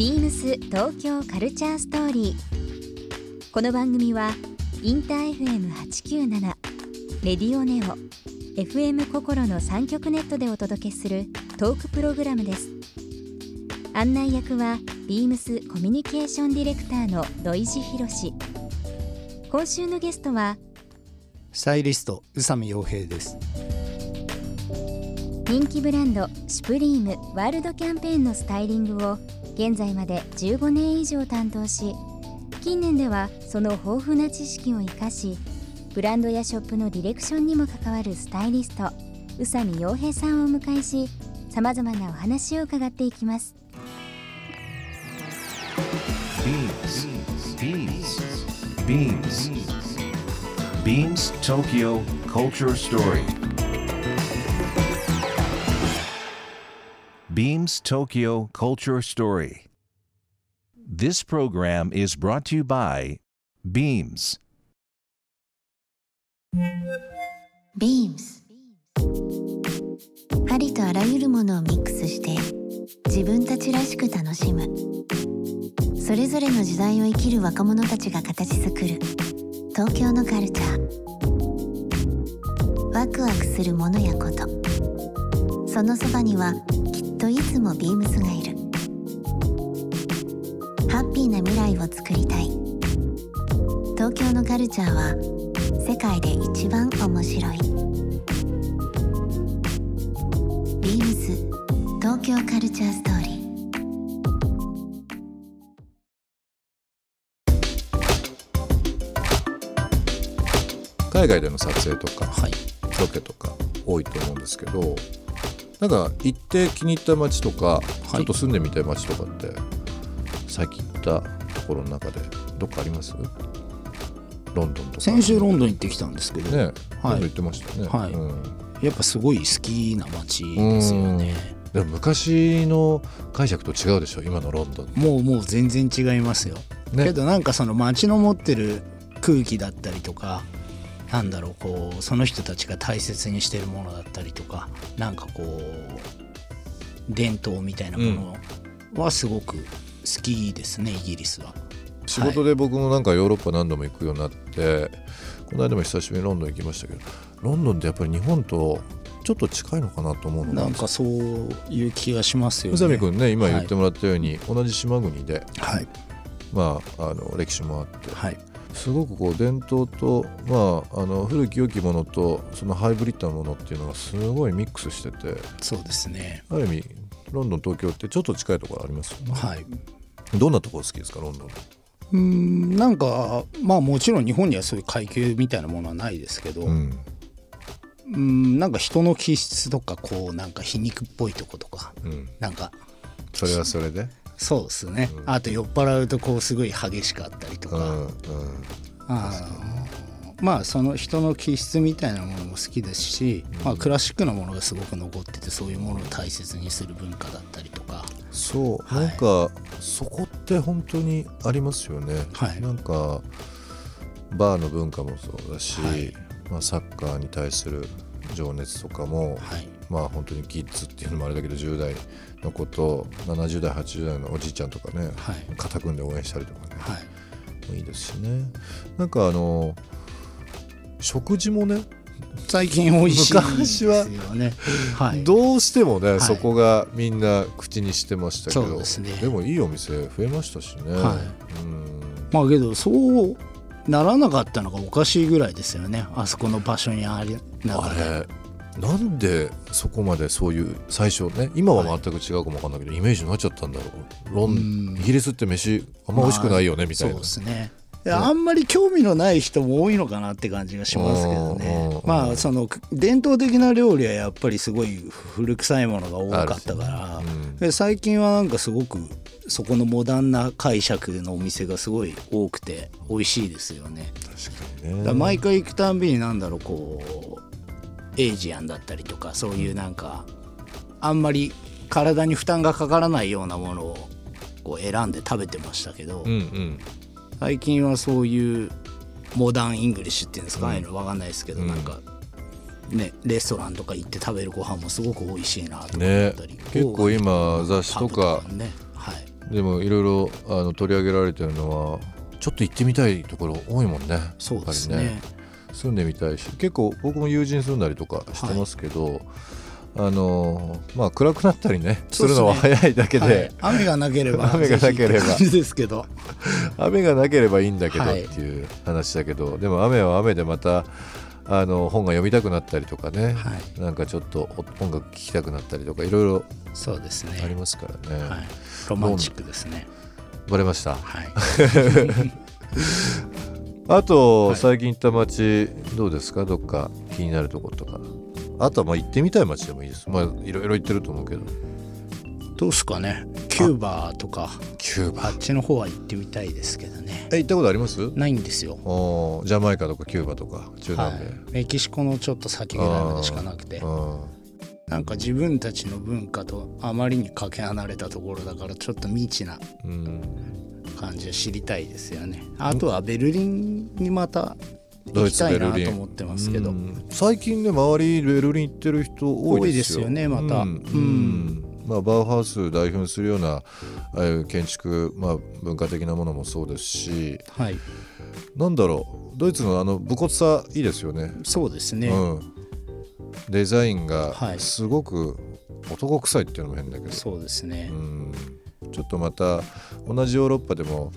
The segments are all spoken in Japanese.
ビームス東京カルチャーストーリー。この番組はインター FM897 レディオネオ FM 心の三極ネットでお届けするトークプログラムです。案内役はビームスコミュニケーションディレクターの土井博志。今週のゲストはスタイリスト宇佐美洋平です人気ブランドシュプリームワールドキャンペーンのスタイリングを現在まで15年以上担当し近年ではその豊富な知識を生かしブランドやショップのディレクションにも関わるスタイリスト宇佐美洋平さんをお迎えしさまざまなお話を伺っていきます Beams. Beams Tokyo Culture Story. Beams Tokyo Culture Story. This program is brought to you by Beams. Beams ありとあらゆるものをミックスして自分たちらしく楽しむそれぞれの時代を生きる若者たちが形作る東京のカルチャーワクワクするものやことそのそばにはといつもビームスがいる。ハッピーな未来をつくりたい。東京のカルチャーは世界で一番面白い。ビームス東京カルチャーストーリー。海外での撮影とかはい。ロケとか多いと思うんですけどなんか行って気に入った街とか、ちょっと住んでみたい街とかって最近行ったところの中でどっかあります？ロンドンとか。先週ロンドン行ってきたんですけど、ね、はい。ロンドン行ってましたよね、はい。うん。やっぱすごい好きな街ですよね。でも昔の解釈と違うでしょ今のロンドン。もうもう全然違いますよ、ね。けどなんかその街の持ってる空気だったりとかなんだろうこうその人たちが大切にしてるものだったりとかなんかこう伝統みたいなものはすごく好きですね、イギリスは。仕事で僕もなんかヨーロッパ何度も行くようになって、この間も久しぶりにロンドン行きましたけどロンドンってやっぱり日本とちょっと近いのかなと思うのが。なんかそういう気がしますよね。宇佐美君ね今はい。言ってもらったように、同じ島国で、はい。まあ、あの歴史もあってはいすごくこう伝統と、まあ、あの古き良きものとそのハイブリッドなものっていうのがすごいミックスしててそうですね。ある意味ロンドン東京ってちょっと近いところあります？よね、はい。どんなところ好きですかロンドン？のうーんなんかまあもちろん日本にはそういう階級みたいなものはないですけど、ううん。ーんなんか人の気質とかこうなんか皮肉っぽいとことかうん。なんかそれはそれで？そうですね、あと酔っ払うとこうすごい激しかったりとか、うんうん。あー。まあその人の気質みたいなものも好きですし、まあ、クラシックなものがすごく残っててそういうものを大切にする文化だったりとか。そう、はい。なんかそこって本当にありますよね、はい。なんかバーの文化もそうだし、はい。まあ、サッカーに対する情熱とかも、はい。まあ本当にキッズっていうのもあれだけど10代の子と70代80代のおじいちゃんとかね、はい。肩組んで応援したりとかね、はい。いいですしね。なんかあの食事もね最近美味しい昔ね。はい。どうしてもね、い。そこがみんな口にしてましたけどですね。もいいお店増えましたしね、はい。うん。まあけどそうならなかったのがおかしいぐらいですよね。あそこの場所にありながあられなんでそこまでそういう最初ね今は全く違うかもわかんないけど、イメージになっちゃったんだろう。ロンイギリスって飯あんま美味しくないよね、みたいな。そうですねあんまり興味のない人も多いのかなって感じがしますけどね。うんまあその伝統的な料理はやっぱりすごい古臭いものが多かったから、最近はなんかすごくそこのモダンな解釈のお店がすごい多くて美味しいですよね。確かにね。毎回行くたんびになんだろうこう Asian だったりとかそういうなんかあんまり体に負担がかからないようなものをこう選んで食べてましたけど、うんうん最近はそういう modern English っていうんですか、ああいうの分かんないですけど、うん。なんかねレストランとか行って食べるご飯もすごく美味しいなとか思ねったり、結構今雑誌とか。ねはい。でもいろいろあの取り上げられてるのはちょっと行ってみたいところ多いもんね。そうですやっぱりね。住んでみたいし結構僕も友人住んだりとかしてますけど、あのまあ暗くなったりねするのは早いだけで、はい。雨がなければ 雨がなければ。ですけど。雨がなければいいんだけどっはいてい。う話だけど、でも雨は雨でまたあの本が読みたくなったりとかね、はい。なんかちょっと音楽聴きたくなったりとかいろいろそうですね。ありますからね、はい、ロマンチックですね。バレました？はい。あと、はい。最近行った街どうですか？どっか気になるところとかあとはまあ行ってみたい街でもいいです。まあいろいろ行ってると思うけど。どうですかね。キューバとか。キューバ。あっちの方は行ってみたいですけどね。え行ったことあります？ないんですよ。ジャマイカとかキューバとか。中は南米、い、メキシコのちょっと先ぐらいまでしかなくて。うんなんか自分たちの文化とあまりにかけ離れたところだからちょっと未知なうん。感じを知りたいですよね。あとはベルリンにまた行きたいなベルリン。と思ってますけど。うん。最近ね周りベルリン行ってる人多いですよ。多いですよねまた。うん。うん。まあ、バウハウス代表するようなああいう建築、まあ、文化的なものもそうですし。はい。なんだろう。ドイツのあの武骨さいいですよね。そうですね、うん、デザインがはい。すごく男臭いっていうのも変だけど、そうですね、うん、ちょっとまた同じヨーロッパでも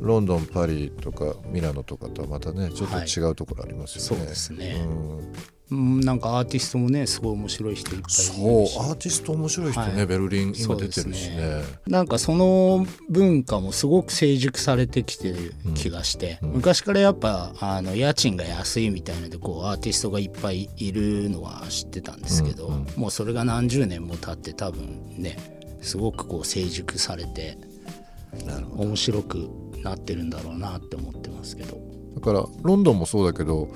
ロンドンパリとかミラノとかとはまたねちょっと違うところありますよね。そうですね。うん。うん、なんかアーティストもねすごい面白い人いっぱいいそうアーティスト面白い人ね、はい。ベルリン今出てるしそうですね。なんかその文化もすごく成熟されてきてる気がして、うん。昔からやっぱあの家賃が安いみたいのでこうアーティストがいっぱいいるのは知ってたんですけど、うんうんもうそれが何十年も経って多分ねすごくこう成熟されてなるほ面白くなってるんだろうなって思ってますけど。どだからロンドンもそうだけど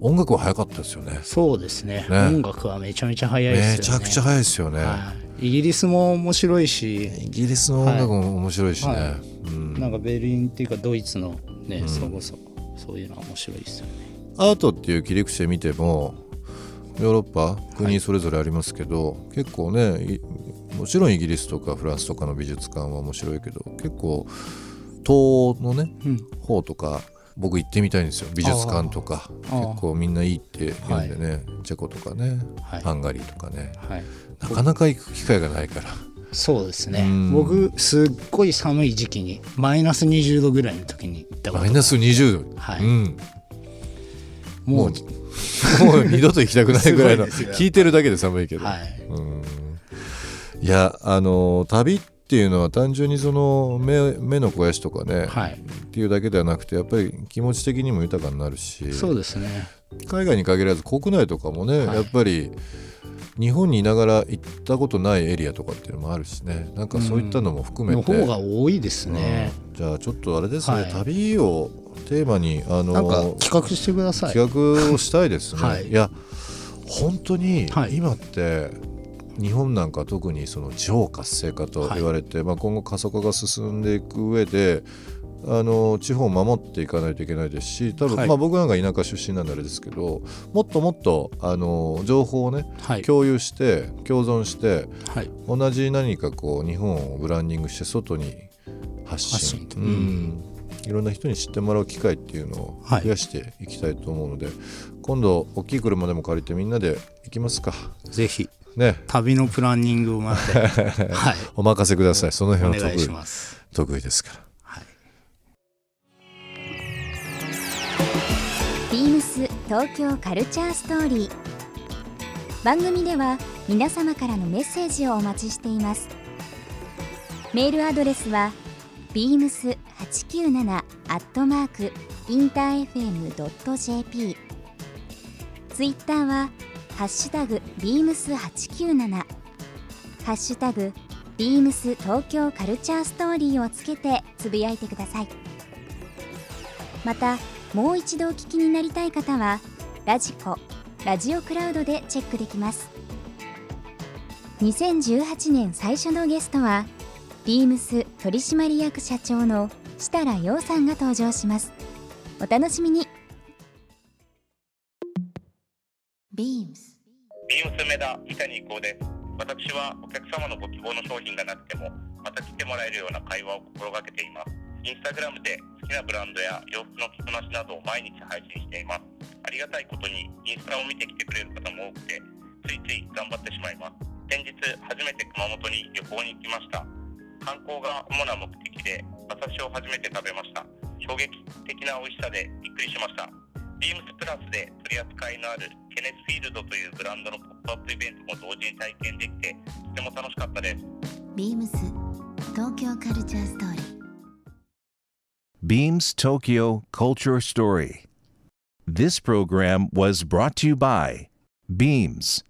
音楽は早かったですよね。そうですね。ね。音楽はめちゃめちゃ早いですよね。めちゃくちゃ早いですよね。はい、イギリスも面白いし。イギリスの音楽も面白いしね。はい。うん。なんかベルリンっていうかドイツのね、うん。そこそそういうのは面白いですよね。アートっていう切り口で見てもヨーロッパ国それぞれありますけど、結構ねいもちろんイギリスとかフランスとかの美術館は面白いけど結構東欧のねうん、方とか僕行ってみたいんですよ。美術館とか。結構みんないいって言うんでね、チェコとかね、はい。ハンガリーとかね。はい、なかなか行く機会がないから。そうですね。うん。僕すっごい寒い時期にマイナス20度ぐらいの時に行ったことマイナス20度、はい。うん、もうもう二度と行きたくないぐらいの。聞いてるだけで寒いけど、はい。うん。いやあの旅っていうのは単純にその目目の肥やしとかね、はい。っていうだけではなくてやっぱり気持ち的にも豊かになるしそうですね。海外に限らず国内とかもね、はい。やっぱり日本にいながら行ったことないエリアとかっていうのもあるしね。なんかそういったのも含めて、の方が多いですね、うん。じゃあちょっとあれですね、はい。旅をテーマにあの企画してください。企画をしたいですね。はい。い、や本当にはい。今って日本なんか特にその地方活性化と言われて、まあ、今後過疎化が進んでいく上であの地方を守っていかないといけないですし多分、はい。まあ、僕なんか田舎出身なんであれですけどもっともっとあの情報をねはい。共有して共存してはい。同じ何かこう日本をブランディングして外に発信。うん。いろんな人に知ってもらう機会っていうのをはい。増やしていきたいと思うので、今度大きい車でも借りてみんなで行きますか。ぜひね。旅のプランニングをまで はい。お任せください。そのお辺は得意願いします。得意ですから。はい。ビームス東京カルチャーストーリー。番組では皆様からのメッセージをお待ちしています。メールアドレスは beams897 アットマークインター FM.jp ツイッターはハッシュタグ beams897 ハッシュタグ beams 東京カルチャーストーリーをつけてつぶやいてください。またもう一度お聞きになりたい方はラジコラジオクラウドでチェックできます。2018年最初のゲストはビームス取締役社長の設楽陽さんが登場します。お楽しみに。梅田北に行です。私はお客様のご希望の商品がなくてもまた来てもらえるような会話を心がけています。インスタグラムで好きなブランドや洋服の着こなしなどを毎日配信しています。ありがたいことにインスタを見てきてくれる方も多くてついつい頑張ってしまいます。先日初めて熊本に旅行に行きました。観光が主な目的で馬刺しを初めて食べました。衝撃的な美味しさでびっくりしました。ビームスプラスで取り扱いのあるケネスフィールドというブランドのポップアップイベントも同時に体験できてとても楽しかったですビームス東京カルチャーストーリー Beams Tokyo Culture Story. This program was brought to you by Beams.